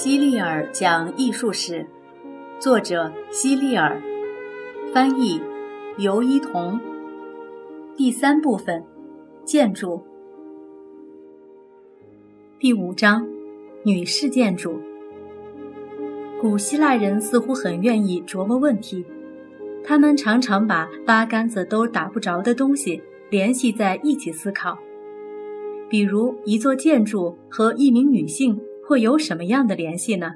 希利尔讲艺术史，作者希利尔，翻译尤一彤。第三部分，建筑。第五章，女士建筑。古希腊人似乎很愿意琢磨问题，他们常常把八竿子都打不着的东西联系在一起思考，比如一座建筑和一名女性。会有什么样的联系呢？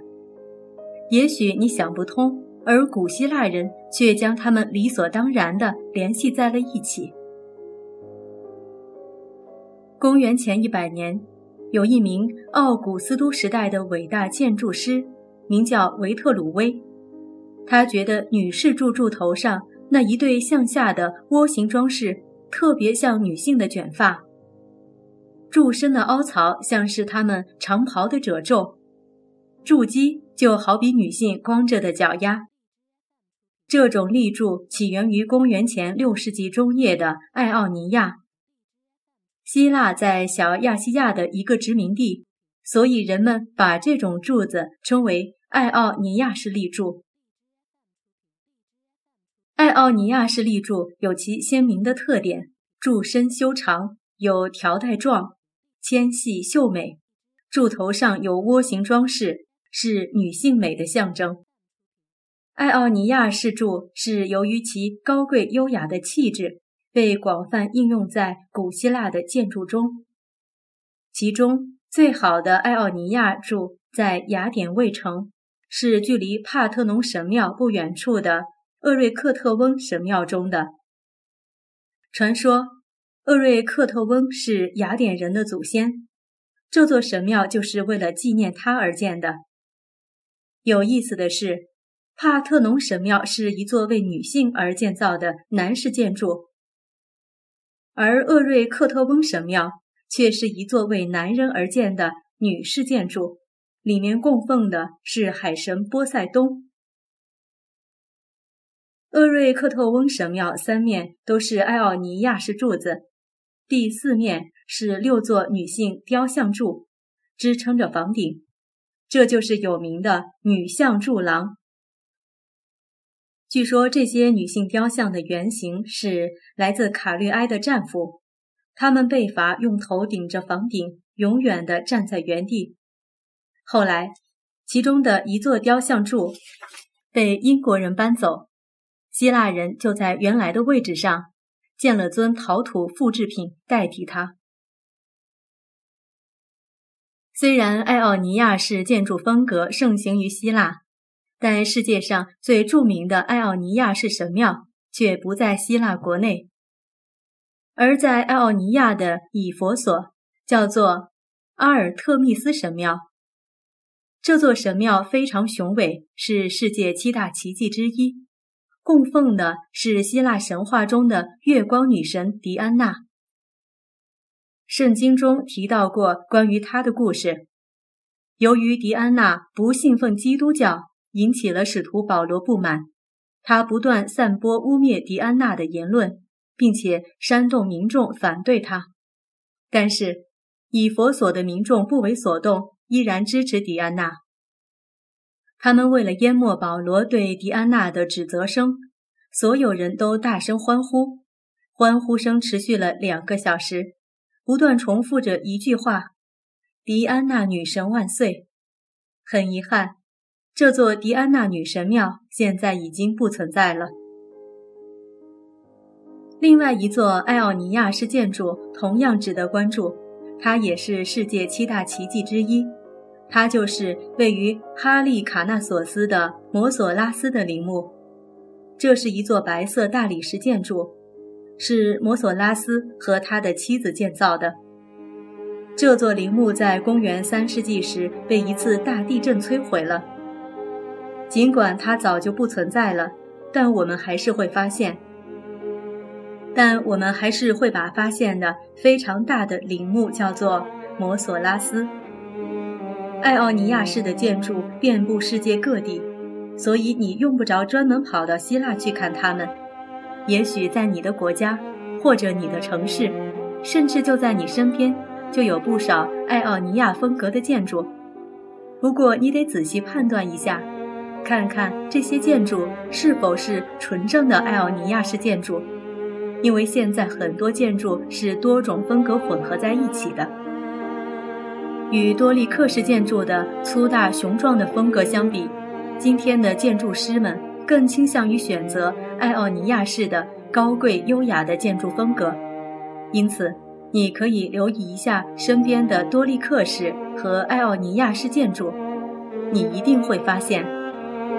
也许你想不通，而古希腊人却将他们理所当然地联系在了一起。公元前一百年，有一名奥古斯都时代的伟大建筑师，名叫维特鲁威。他觉得女士柱柱头上那一对向下的涡形装饰，特别像女性的卷发。柱身的凹槽像是他们长袍的褶皱，柱基就好比女性光着的脚丫。这种立柱起源于公元前六世纪中叶的爱奥尼亚，希腊在小亚细亚的一个殖民地，所以人们把这种柱子称为爱奥尼亚式立柱。爱奥尼亚式立柱有其鲜明的特点：柱身修长，有条带状。纤细秀美，柱头上有涡形装饰，是女性美的象征。爱奥尼亚式柱是由于其高贵优雅的气质，被广泛应用在古希腊的建筑中。其中最好的爱奥尼亚柱在雅典卫城，是距离帕特农神庙不远处的厄瑞克特翁神庙中的。传说。厄瑞克特翁是雅典人的祖先，这座神庙就是为了纪念他而建的。有意思的是，帕特农神庙是一座为女性而建造的男式建筑，而厄瑞克特翁神庙却是一座为男人而建的女式建筑，里面供奉的是海神波塞冬。厄瑞克特翁神庙三面都是艾奥尼亚式柱子。第四面是六座女性雕像柱，支撑着房顶，这就是有名的女像柱廊。据说这些女性雕像的原型是来自卡律埃的战俘，他们被罚用头顶着房顶，永远地站在原地。后来，其中的一座雕像柱被英国人搬走，希腊人就在原来的位置上。建了尊陶土复制品代替它。虽然爱奥尼亚式建筑风格盛行于希腊，但世界上最著名的爱奥尼亚式神庙却不在希腊国内，而在爱奥尼亚的以佛所，叫做阿尔特密斯神庙。这座神庙非常雄伟，是世界七大奇迹之一。供奉的是希腊神话中的月光女神狄安娜。圣经中提到过关于她的故事。由于狄安娜不信奉基督教，引起了使徒保罗不满，他不断散播污蔑狄安娜的言论，并且煽动民众反对他。但是以佛所的民众不为所动，依然支持狄安娜。他们为了淹没保罗对狄安娜的指责声，所有人都大声欢呼，欢呼声持续了两个小时，不断重复着一句话：“狄安娜女神万岁！”很遗憾，这座迪安娜女神庙现在已经不存在了。另外一座艾奥尼亚式建筑同样值得关注，它也是世界七大奇迹之一。它就是位于哈利卡纳索斯的摩索拉斯的陵墓，这是一座白色大理石建筑，是摩索拉斯和他的妻子建造的。这座陵墓在公元三世纪时被一次大地震摧毁了。尽管它早就不存在了，但我们还是会发现，但我们还是会把发现的非常大的陵墓叫做摩索拉斯。爱奥尼亚式的建筑遍布世界各地，所以你用不着专门跑到希腊去看它们。也许在你的国家，或者你的城市，——甚至就在你身边，就有不少爱奥尼亚风格的建筑。不过你得仔细判断一下，看看这些建筑是否是纯正的艾奥尼亚式建筑，因为现在很多建筑是多种风格混合在一起的。与多利克式建筑的粗大雄壮的风格相比，今天的建筑师们更倾向于选择艾奥尼亚式的高贵优雅的建筑风格。因此，你可以留意一下身边的多利克式和艾奥尼亚式建筑，你一定会发现，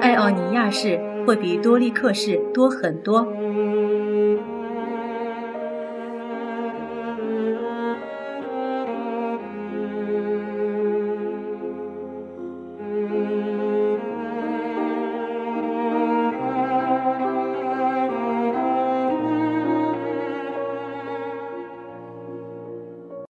艾奥尼亚式会比多利克式多很多。